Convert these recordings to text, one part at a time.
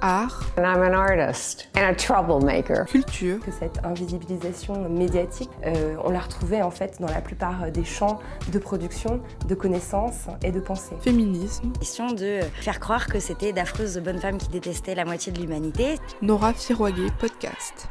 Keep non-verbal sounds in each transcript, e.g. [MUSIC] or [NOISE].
art, And I'm an artist and a troublemaker. culture, que cette invisibilisation médiatique, euh, on la retrouvait en fait dans la plupart des champs de production, de connaissances et de pensée. féminisme, question de faire croire que c'était d'affreuses bonnes femmes qui détestaient la moitié de l'humanité. Nora Firoguet podcast.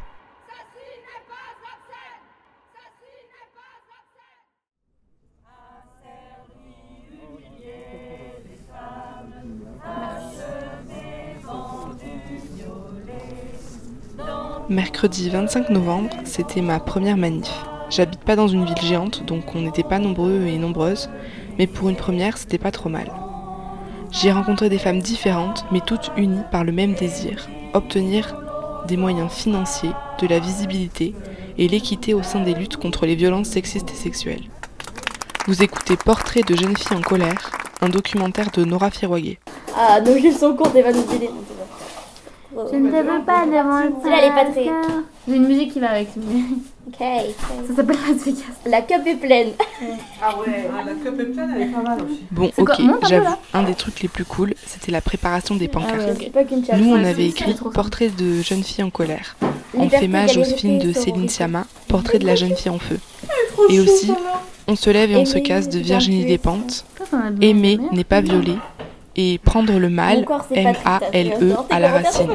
Mercredi 25 novembre, c'était ma première manif. J'habite pas dans une ville géante, donc on n'était pas nombreux et nombreuses, mais pour une première, c'était pas trop mal. J'y ai rencontré des femmes différentes, mais toutes unies par le même désir, obtenir des moyens financiers, de la visibilité et l'équité au sein des luttes contre les violences sexistes et sexuelles. Vous écoutez Portrait de jeune fille en colère, un documentaire de Nora Firoguet. Ah, nos jeux sont courts et va Je ne te veux pas devant le Celle-là, elle est pas très-. J'ai une musique qui va avec. Ok. Ça s'appelle Las Vegas. La cup est pleine. Bon, C'est quoi ok, Monte un peu, j'avoue, là. un des trucs les plus cool, c'était la préparation des pancartes. Ah ouais, pas chasse. Nous, on Ouais, avait écrit Portrait de jeune fille en colère. En Liberté, féma Joséphine de égalité, Céline. Sciamma, Portrait de la jeune fille en feu. Et aussi, On se lève et on se casse de Virginie. Despentes. Aimer aimé. n'est pas violer. Et prendre le mal, M-A-L-E. E à la racine.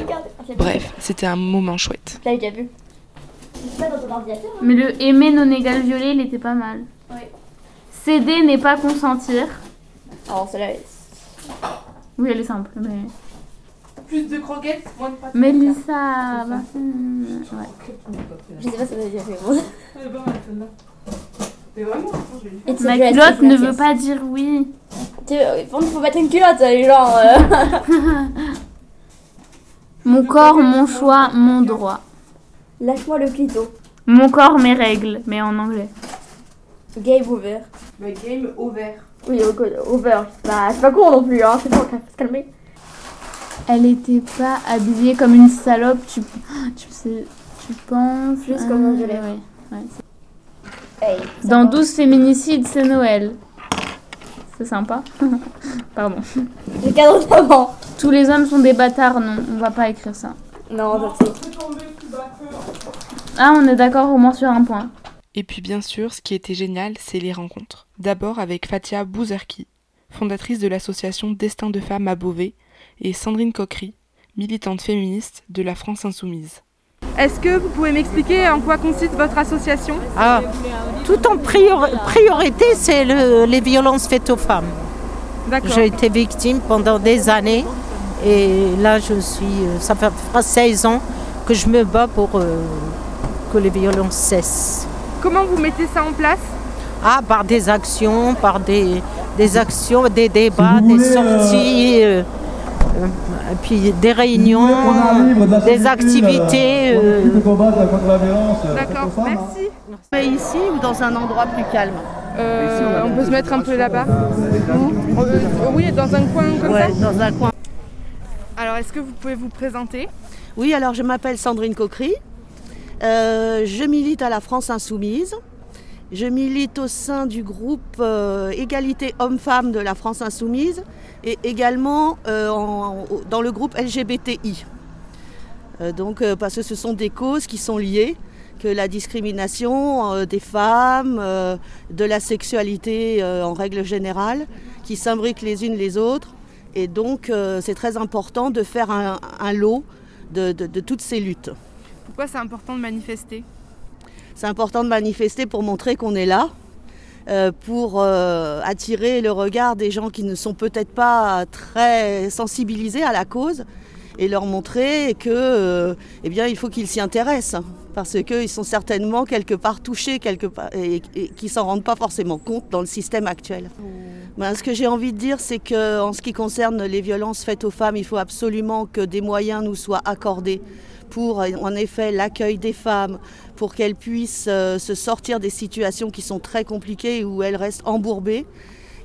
Bref, c'était un moment chouette. Déjà vu. Hein Mais le aimer non égal violer, il était pas mal. Ouais. Céder n'est pas consentir. Alors, celle-là, elle- Oui, elle est simple, mais. Plus de croquettes, moins de pâtes. Mélissa. bah, ouais. je sais pas si ça veut dire mais [LAUGHS] bon. Mais vraiment, It's a Ma culotte ne veut yes. pas dire oui. Tu sais, faut faut mettre une culotte, euh, genre. euh. [LAUGHS] Mon corps, mon choix, mon droit. Lâche-moi le clito. Mon corps, mes règles, mais en anglais. Game over. Mais game over. Oui, au- over. Bah, c'est pas con non plus, hein. C'est bon, faut se calmer. Elle était pas habillée comme une salope, tu, [GASPS] tu sais, tu penses. Juste comme un violet. ouais, ouais. Hey, ça Dans va. 12 féminicides, c'est Noël. C'est sympa. [LAUGHS] Pardon. J'ai 40 avant. Tous les hommes sont des bâtards, non, on va pas écrire ça. Non. Ah, on est d'accord au moins sur un point. Et puis bien sûr, ce qui était génial, c'est les rencontres. D'abord avec Fatia Bouzerki, fondatrice de l'association Destin de femmes à Beauvais, et Sandrine Coquery, militante féministe de la France Insoumise. Est-ce que vous pouvez m'expliquer en quoi consiste votre association Ah, tout en prior- priorité, c'est le- les violences faites aux femmes. J'ai été victime pendant des années et là, je suis, euh, ça fait fera 16 ans que je me bats pour euh, que les violences cessent. Comment vous mettez ça en place Ah, par des actions, par des, des actions, des débats, des sorties, euh, euh, et puis des réunions, des activités. euh, D'accord, merci. Ici ou dans un endroit plus calme Euh, on peut se mettre un peu là-bas Euh, Oui, dans un coin comme Ouais, ça dans un coin. Alors, est-ce que vous pouvez vous présenter? Oui, alors je m'appelle Sandrine Coquery. Euh, je milite à la France Insoumise. Je milite au sein du groupe euh, Égalité Hommes-Femmes de la France Insoumise et également euh, en- dans le groupe LGBTI. Euh, donc, euh, parce que ce sont des causes qui sont liées, que la discrimination des femmes, de la sexualité en règle générale, qui s'imbriquent les unes les autres. Et donc, c'est très important de faire un, un lot de, de- de toutes ces luttes. Pourquoi c'est important de manifester? C'est important de manifester pour montrer qu'on est là, pour euh, attirer le regard des gens qui ne sont peut-être pas très sensibilisés à la cause et leur montrer que, euh, eh bien, il faut qu'ils s'y intéressent parce qu'ils sont certainement quelque part touchés quelque part, et, et qui s'en rendent pas forcément compte dans le système actuel. Ben, ce que j'ai envie de dire, c'est que en ce qui concerne les violences faites aux femmes, il faut absolument que des moyens nous soient accordés pour, en effet, l'accueil des femmes, pour qu'elles puissent euh, se sortir des situations qui sont très compliquées où elles restent embourbées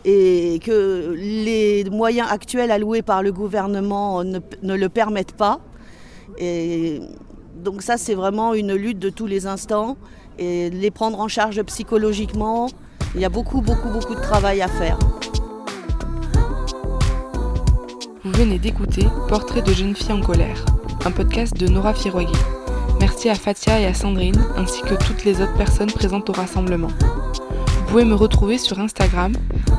et que les moyens actuels alloués par le gouvernement ne, ne le permettent pas. Donc ça, c'est vraiment une lutte de tous les instants et les prendre en charge psychologiquement. Il y a beaucoup, beaucoup, beaucoup de travail à faire. Vous venez d'écouter Portrait de jeune fille en colère, un podcast de Nora Firoguet. Merci à Fatia et à Sandrine, ainsi que toutes les autres personnes présentes au rassemblement. Vous pouvez me retrouver sur Instagram,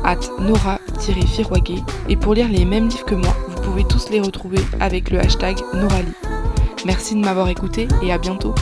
at nora-firoiguet, et pour lire les mêmes livres que moi, vous pouvez tous les retrouver avec le hashtag Norali. Merci de m'avoir écouté et à bientôt